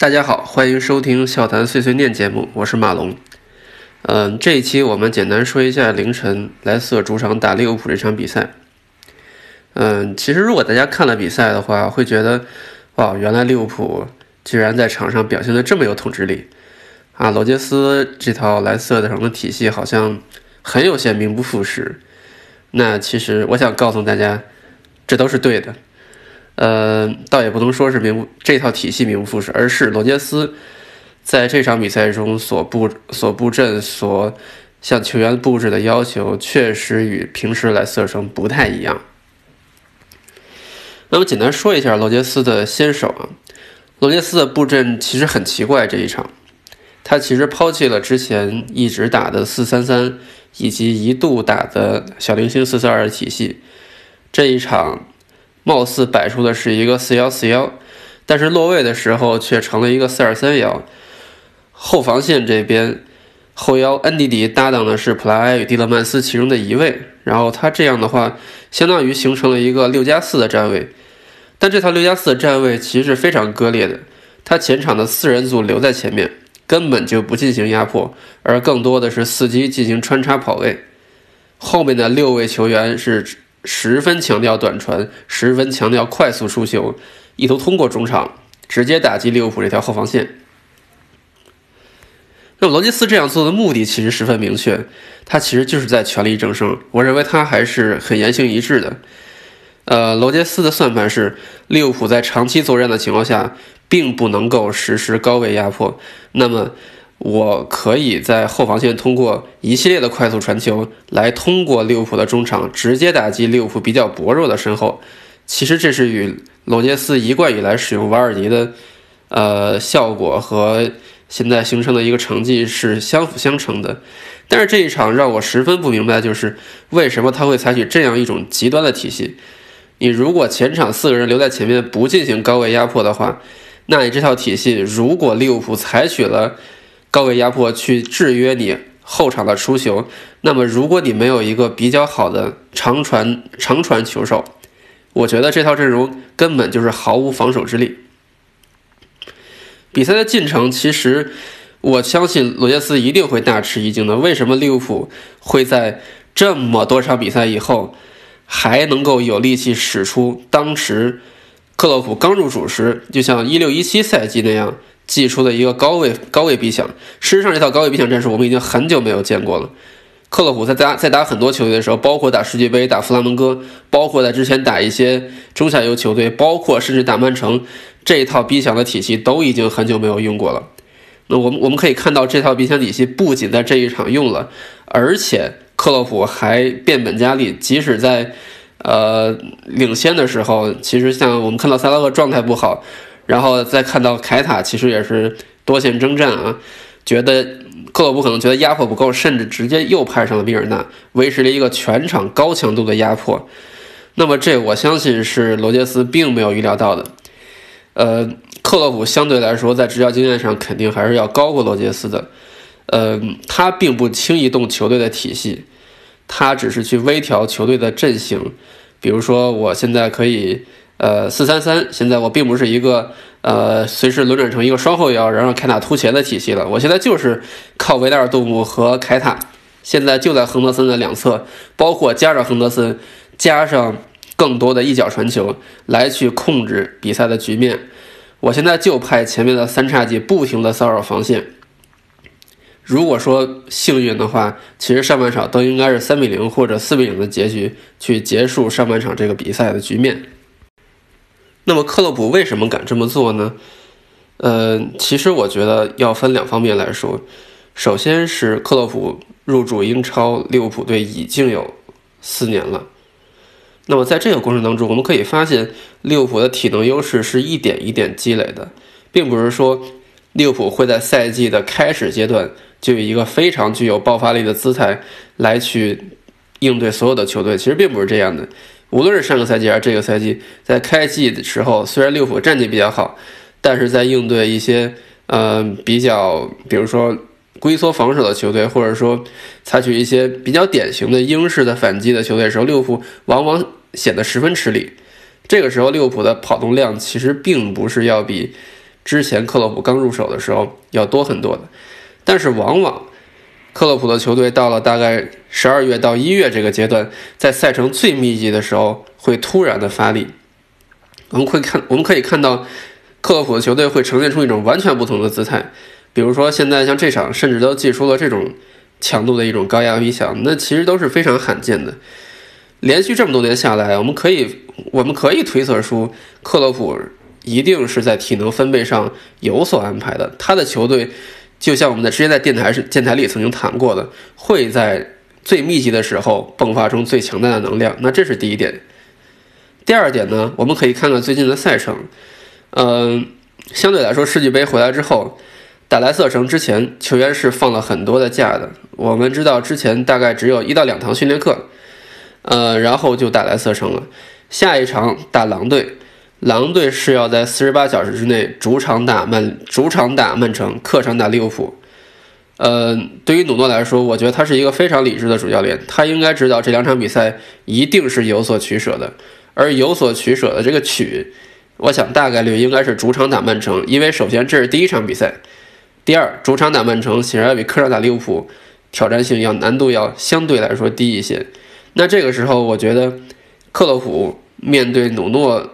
大家好，欢迎收听笑谈碎碎念节目，我是马龙。嗯，这一期我们简单说一下凌晨莱斯特主场打利物浦这场比赛。嗯，其实如果大家看了比赛的话，会觉得，哇，原来利物浦居然在场上表现的这么有统治力啊！罗杰斯这套莱斯特城的体系好像很有些名不副实。那其实我想告诉大家，这都是对的。呃，倒也不能说是名这套体系名不副实，而是罗杰斯在这场比赛中所布所布阵、所向球员布置的要求，确实与平时莱斯特城不太一样。那么简单说一下罗杰斯的先手啊，罗杰斯的布阵其实很奇怪，这一场他其实抛弃了之前一直打的四三三，以及一度打的小零星四四二的体系，这一场。貌似摆出的是一个四幺四幺，但是落位的时候却成了一个四二三幺。后防线这边后腰恩迪迪搭档的是普拉埃与蒂勒曼斯其中的一位，然后他这样的话相当于形成了一个六加四的站位。但这套六加四的站位其实是非常割裂的，他前场的四人组留在前面，根本就不进行压迫，而更多的是伺机进行穿插跑位。后面的六位球员是。十分强调短传，十分强调快速出球，意图通过中场直接打击利物浦这条后防线。那么罗杰斯这样做的目的其实十分明确，他其实就是在全力争胜。我认为他还是很言行一致的。呃，罗杰斯的算盘是利物浦在长期作战的情况下，并不能够实施高位压迫。那么。我可以在后防线通过一系列的快速传球，来通过利物浦的中场直接打击利物浦比较薄弱的身后。其实这是与罗杰斯一贯以来使用瓦尔迪的，呃，效果和现在形成的一个成绩是相辅相成的。但是这一场让我十分不明白，就是为什么他会采取这样一种极端的体系。你如果前场四个人留在前面不进行高位压迫的话，那你这套体系如果利物浦采取了。高位压迫去制约你后场的出球，那么如果你没有一个比较好的长传长传球手，我觉得这套阵容根本就是毫无防守之力。比赛的进程，其实我相信罗杰斯一定会大吃一惊的。为什么利物浦会在这么多场比赛以后还能够有力气使出当时克洛普刚入主时，就像一六一七赛季那样？祭出的一个高位高位逼抢，事实上这套高位逼抢战术我们已经很久没有见过了。克洛普在打在打很多球队的时候，包括打世界杯、打弗拉门戈，包括在之前打一些中下游球队，包括甚至打曼城，这一套逼抢的体系都已经很久没有用过了。那我们我们可以看到，这套逼抢体系不仅在这一场用了，而且克洛普还变本加厉，即使在呃领先的时候，其实像我们看到萨拉赫状态不好。然后再看到凯塔，其实也是多线征战啊，觉得克洛普可能觉得压迫不够，甚至直接又派上了米尔纳，维持了一个全场高强度的压迫。那么这我相信是罗杰斯并没有预料到的。呃，克洛普相对来说在执教经验上肯定还是要高过罗杰斯的。呃，他并不轻易动球队的体系，他只是去微调球队的阵型，比如说我现在可以。呃，四三三，现在我并不是一个呃随时轮转成一个双后腰，然后凯塔突前的体系了。我现在就是靠维达尔杜姆和凯塔，现在就在亨德森的两侧，包括加上亨德森，加上更多的一脚传球来去控制比赛的局面。我现在就派前面的三叉戟不停的骚扰防线。如果说幸运的话，其实上半场都应该是三比零或者四比零的结局去结束上半场这个比赛的局面。那么克洛普为什么敢这么做呢？呃，其实我觉得要分两方面来说。首先是克洛普入驻英超利物浦队已经有四年了。那么在这个过程当中，我们可以发现利物浦的体能优势是一点一点积累的，并不是说利物浦会在赛季的开始阶段就以一个非常具有爆发力的姿态来去应对所有的球队。其实并不是这样的。无论是上个赛季还是这个赛季，在开季的时候，虽然利物浦战绩比较好，但是在应对一些呃比较，比如说龟缩防守的球队，或者说采取一些比较典型的英式的反击的球队的时候，利物浦往往显得十分吃力。这个时候，利物浦的跑动量其实并不是要比之前克洛普刚入手的时候要多很多的。但是往往克洛普的球队到了大概十二月到一月这个阶段，在赛程最密集的时候会突然的发力。我们会看，我们可以看到克洛普的球队会呈现出一种完全不同的姿态。比如说现在像这场，甚至都祭出了这种强度的一种高压逼抢，那其实都是非常罕见的。连续这么多年下来，我们可以我们可以推测出克洛普一定是在体能分配上有所安排的。他的球队。就像我们在之前在电台是电台里曾经谈过的，会在最密集的时候迸发出最强大的能量。那这是第一点。第二点呢，我们可以看看最近的赛程。嗯，相对来说，世俱杯回来之后，打莱瑟城之前，球员是放了很多的假的。我们知道之前大概只有一到两堂训练课，呃，然后就打莱瑟城了。下一场打狼队。狼队是要在四十八小时之内主场打曼主场打曼城，客场打利物浦。呃，对于努诺来说，我觉得他是一个非常理智的主教练，他应该知道这两场比赛一定是有所取舍的。而有所取舍的这个取，我想大概率应该是主场打曼城，因为首先这是第一场比赛，第二主场打曼城显然要比客场打利物浦挑战性要难度要相对来说低一些。那这个时候，我觉得克洛普面对努诺。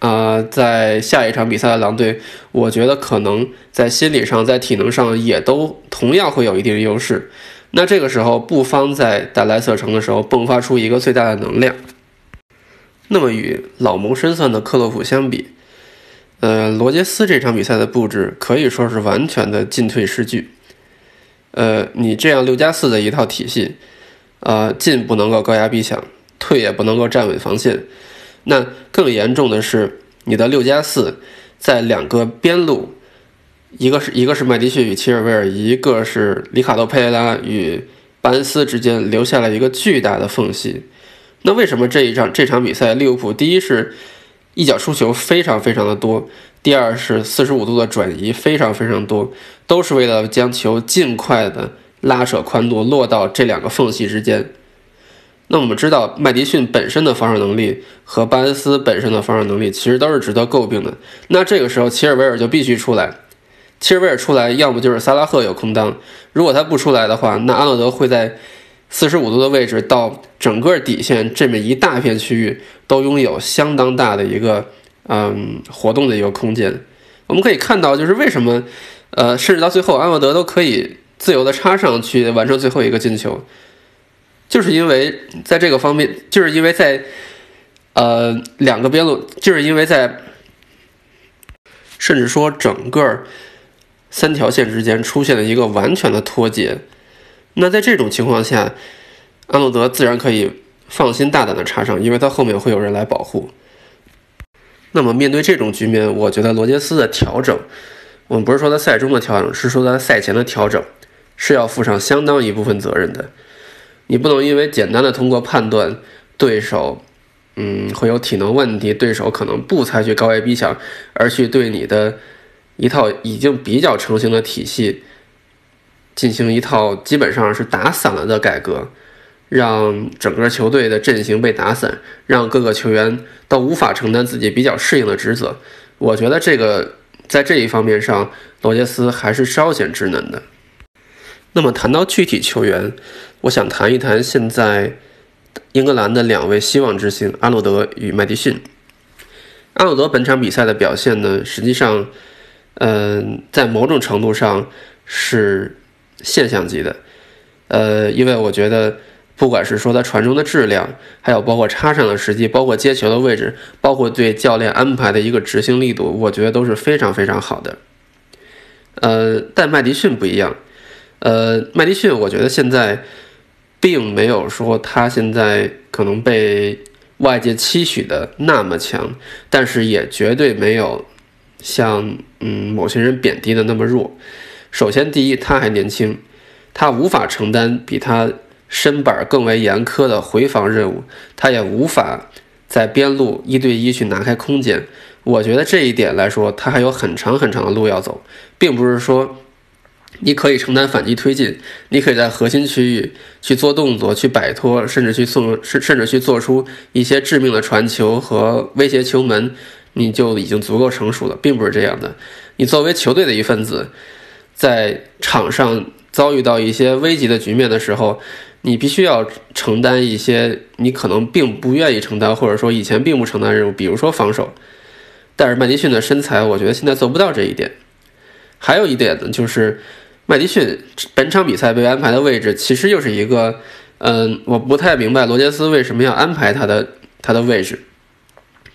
啊，在下一场比赛的狼队，我觉得可能在心理上、在体能上也都同样会有一定的优势。那这个时候，布方在打莱瑟城的时候迸发出一个最大的能量。那么与老谋深算的克洛普相比，呃，罗杰斯这场比赛的布置可以说是完全的进退失据。呃，你这样六加四的一套体系，呃，进不能够高压逼抢，退也不能够站稳防线。那更严重的是，你的六加四在两个边路，一个是一个是麦迪逊与齐尔维尔，一个是里卡多佩雷拉与巴恩斯之间留下了一个巨大的缝隙。那为什么这一场这场比赛利物浦第一是一脚出球非常非常的多，第二是四十五度的转移非常非常多，都是为了将球尽快的拉扯宽度落到这两个缝隙之间。那我们知道，麦迪逊本身的防守能力和巴恩斯本身的防守能力其实都是值得诟病的。那这个时候，齐尔维尔就必须出来。齐尔维尔出来，要么就是萨拉赫有空当。如果他不出来的话，那阿诺德会在四十五度的位置到整个底线这么一大片区域都拥有相当大的一个嗯活动的一个空间。我们可以看到，就是为什么呃，甚至到最后，阿诺德都可以自由的插上去完成最后一个进球。就是因为在这个方面，就是因为在，呃，两个边路，就是因为在，甚至说整个三条线之间出现了一个完全的脱节。那在这种情况下，阿诺德自然可以放心大胆的插上，因为他后面会有人来保护。那么面对这种局面，我觉得罗杰斯的调整，我们不是说他赛中的调整，是说他赛前的调整，是要负上相当一部分责任的。你不能因为简单的通过判断对手，嗯，会有体能问题，对手可能不采取高位逼抢，而去对你的一套已经比较成型的体系进行一套基本上是打散了的改革，让整个球队的阵型被打散，让各个球员都无法承担自己比较适应的职责。我觉得这个在这一方面上，罗杰斯还是稍显稚嫩的。那么谈到具体球员。我想谈一谈现在英格兰的两位希望之星阿诺德与麦迪逊。阿诺德本场比赛的表现呢，实际上，嗯，在某种程度上是现象级的，呃，因为我觉得，不管是说他传中的质量，还有包括插上的时机，包括接球的位置，包括对教练安排的一个执行力度，我觉得都是非常非常好的。呃，但麦迪逊不一样，呃，麦迪逊，我觉得现在。并没有说他现在可能被外界期许的那么强，但是也绝对没有像嗯某些人贬低的那么弱。首先，第一，他还年轻，他无法承担比他身板更为严苛的回防任务，他也无法在边路一对一去拿开空间。我觉得这一点来说，他还有很长很长的路要走，并不是说。你可以承担反击推进，你可以在核心区域去做动作、去摆脱，甚至去送甚甚至去做出一些致命的传球和威胁球门你就已经足够成熟了，并不是这样的。你作为球队的一份子，在场上遭遇到一些危急的局面的时候，你必须要承担一些你可能并不愿意承担，或者说以前并不承担任务，比如说防守。但是麦迪逊的身材，我觉得现在做不到这一点。还有一点呢，就是麦迪逊本场比赛被安排的位置，其实又是一个，嗯，我不太明白罗杰斯为什么要安排他的他的位置。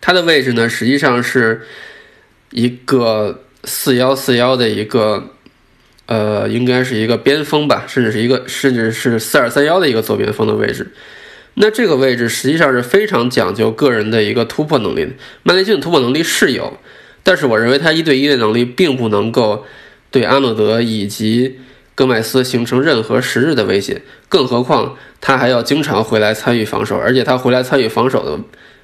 他的位置呢，实际上是一个四幺四幺的一个，呃，应该是一个边锋吧，甚至是一个甚至是四二三幺的一个左边锋的位置。那这个位置实际上是非常讲究个人的一个突破能力的。麦迪逊突破能力是有，但是我认为他一对一的能力并不能够对阿诺德以及戈麦斯形成任何实质的威胁。更何况他还要经常回来参与防守，而且他回来参与防守的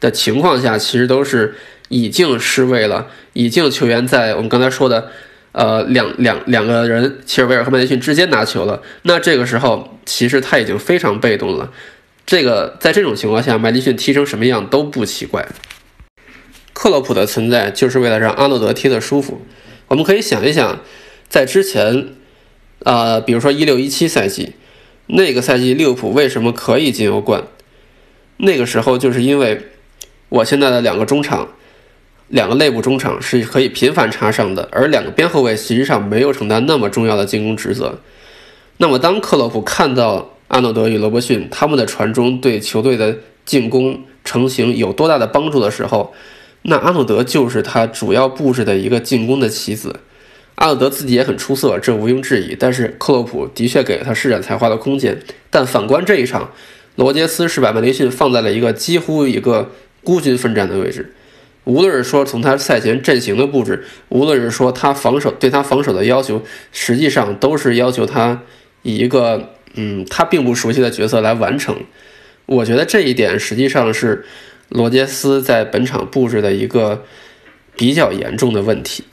的情况下，其实都是已经失位了，已经球员在我们刚才说的，呃，两两两个人切尔维尔和麦迪逊之间拿球了。那这个时候，其实他已经非常被动了。这个在这种情况下，麦迪逊踢成什么样都不奇怪。克洛普的存在就是为了让阿诺德踢得舒服。我们可以想一想，在之前，呃，比如说一六一七赛季，那个赛季利物浦为什么可以进欧冠？那个时候就是因为我现在的两个中场，两个内部中场是可以频繁插上的，而两个边后卫实际上没有承担那么重要的进攻职责。那么当克洛普看到。阿诺德与罗伯逊他们的传中对球队的进攻成型有多大的帮助的时候，那阿诺德就是他主要布置的一个进攻的棋子。阿诺德自己也很出色，这毋庸置疑。但是克洛普的确给了他施展才华的空间。但反观这一场，罗杰斯是把麦迪逊放在了一个几乎一个孤军奋战的位置。无论是说从他赛前阵型的布置，无论是说他防守对他防守的要求，实际上都是要求他以一个。嗯，他并不熟悉的角色来完成，我觉得这一点实际上是罗杰斯在本场布置的一个比较严重的问题。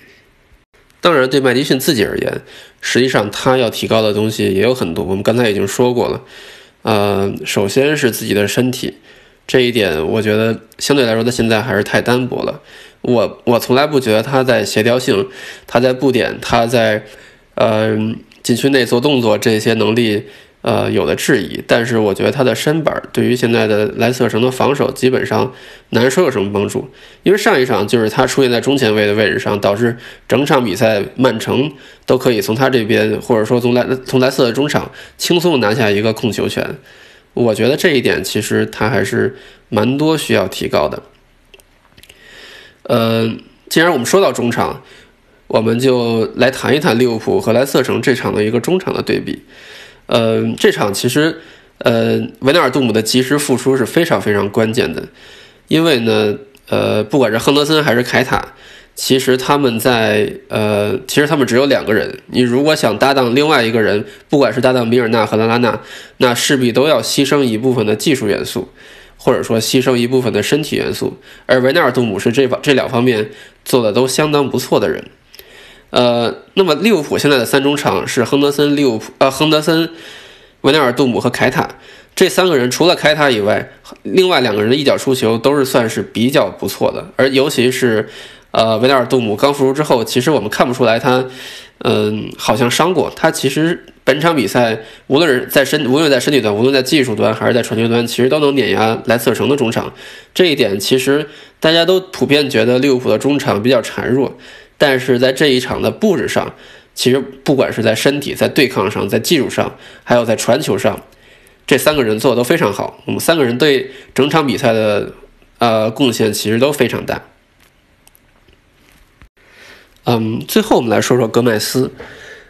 当然，对麦迪逊自己而言，实际上他要提高的东西也有很多。我们刚才已经说过了，呃，首先是自己的身体，这一点我觉得相对来说他现在还是太单薄了。我我从来不觉得他在协调性，他在布点，他在呃禁区内做动作这些能力。呃，有的质疑，但是我觉得他的身板对于现在的莱斯特城的防守基本上难说有什么帮助，因为上一场就是他出现在中前卫的位置上，导致整场比赛曼城都可以从他这边或者说从莱从莱斯特中场轻松拿下一个控球权。我觉得这一点其实他还是蛮多需要提高的。呃，既然我们说到中场，我们就来谈一谈利物浦和莱斯特城这场的一个中场的对比。呃，这场其实，呃，维纳尔杜姆的及时复出是非常非常关键的，因为呢，呃，不管是亨德森还是凯塔，其实他们在，呃，其实他们只有两个人。你如果想搭档另外一个人，不管是搭档米尔纳和拉拉纳，那势必都要牺牲一部分的技术元素，或者说牺牲一部分的身体元素。而维纳尔杜姆是这方这两方面做的都相当不错的人。呃，那么利物浦现在的三中场是亨德森、利物浦呃亨德森、维纳尔杜姆和凯塔这三个人，除了凯塔以外，另外两个人的一脚出球都是算是比较不错的。而尤其是呃维纳尔杜姆刚复出之后，其实我们看不出来他嗯好像伤过。他其实本场比赛无论是在身无论在身体端，无论在技术端还是在传球端，其实都能碾压莱斯特城的中场。这一点其实大家都普遍觉得利物浦的中场比较孱弱。但是在这一场的布置上，其实不管是在身体、在对抗上、在技术上，还有在传球上，这三个人做的都非常好。我们三个人对整场比赛的呃贡献其实都非常大。嗯，最后我们来说说戈麦斯。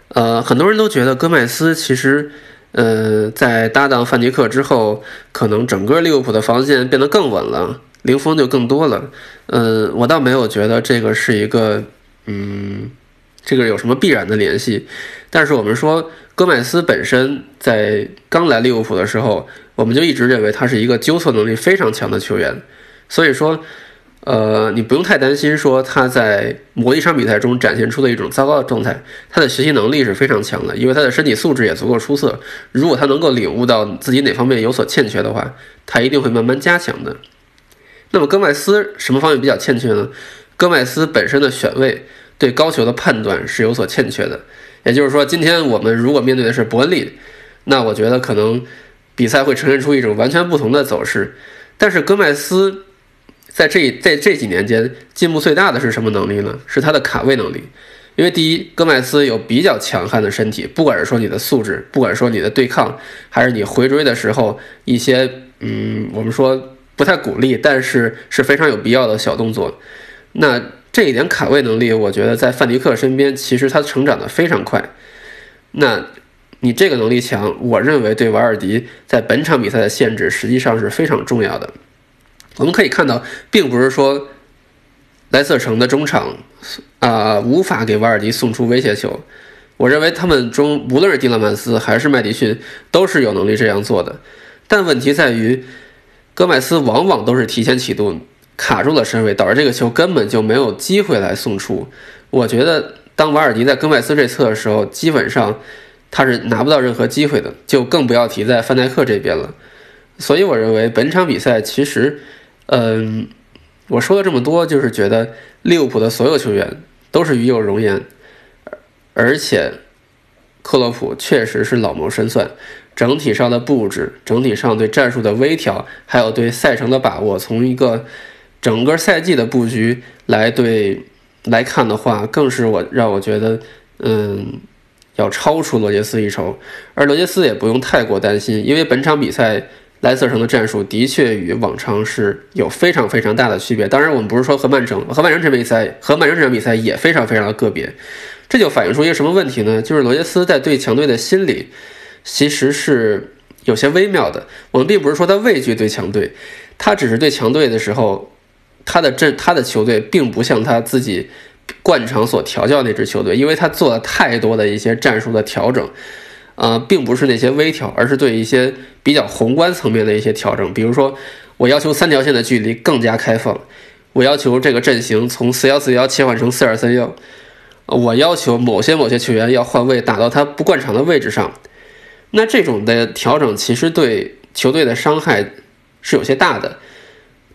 呃，很多人都觉得戈麦斯其实呃在搭档范迪克之后，可能整个利物浦的防线变得更稳了，零封就更多了。呃，我倒没有觉得这个是一个。嗯，这个有什么必然的联系？但是我们说，戈麦斯本身在刚来利物浦的时候，我们就一直认为他是一个纠错能力非常强的球员。所以说，呃，你不用太担心说他在某一场比赛中展现出的一种糟糕的状态。他的学习能力是非常强的，因为他的身体素质也足够出色。如果他能够领悟到自己哪方面有所欠缺的话，他一定会慢慢加强的。那么戈麦斯什么方面比较欠缺呢？戈麦斯本身的选位对高球的判断是有所欠缺的。也就是说，今天我们如果面对的是伯恩利，那我觉得可能比赛会呈现出一种完全不同的走势。但是戈麦斯在这在这几年间进步最大的是什么能力呢？是他的卡位能力。因为第一，戈麦斯有比较强悍的身体，不管是说你的素质，不管说你的对抗，还是你回追的时候一些嗯，我们说不太鼓励，但是是非常有必要的小动作。那这一点卡位能力，我觉得在范迪克身边，其实他成长的非常快。那你这个能力强，我认为对瓦尔迪在本场比赛的限制实际上是非常重要的。我们可以看到，并不是说莱瑟城的中场啊无法给瓦尔迪送出威胁球。我认为他们中无论是蒂勒曼斯还是麦迪逊都是有能力这样做的。但问题在于，戈麦斯往往都是提前启动。卡住了身位，导致这个球根本就没有机会来送出。我觉得，当瓦尔迪在戈麦斯这侧的时候，基本上他是拿不到任何机会的，就更不要提在范戴克这边了。所以，我认为本场比赛其实，嗯，我说了这么多，就是觉得利物浦的所有球员都是与有容颜，而且克洛普确实是老谋深算，整体上的布置、整体上对战术的微调，还有对赛程的把握，从一个。整个赛季的布局来对来看的话，更是我让我觉得，嗯，要超出罗杰斯一筹。而罗杰斯也不用太过担心，因为本场比赛莱斯特城的战术的确与往常是有非常非常大的区别。当然，我们不是说和曼城和曼城这场比赛和曼城这场比赛也非常非常的个别。这就反映出一个什么问题呢？就是罗杰斯在对强队的心理其实是有些微妙的。我们并不是说他畏惧对强队，他只是对强队的时候。他的阵，他的球队并不像他自己惯常所调教那支球队，因为他做了太多的一些战术的调整，呃，并不是那些微调，而是对一些比较宏观层面的一些调整。比如说，我要求三条线的距离更加开放，我要求这个阵型从四幺四幺切换成四二三幺，我要求某些某些球员要换位打到他不惯常的位置上。那这种的调整其实对球队的伤害是有些大的。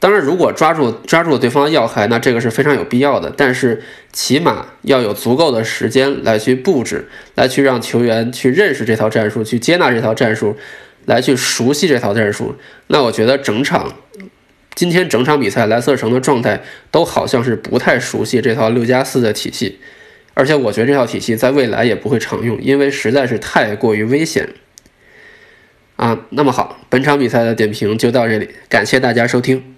当然，如果抓住抓住对方的要害，那这个是非常有必要的。但是，起码要有足够的时间来去布置，来去让球员去认识这套战术，去接纳这套战术，来去熟悉这套战术。那我觉得整场今天整场比赛，莱斯特城的状态都好像是不太熟悉这套六加四的体系，而且我觉得这套体系在未来也不会常用，因为实在是太过于危险。啊，那么好，本场比赛的点评就到这里，感谢大家收听。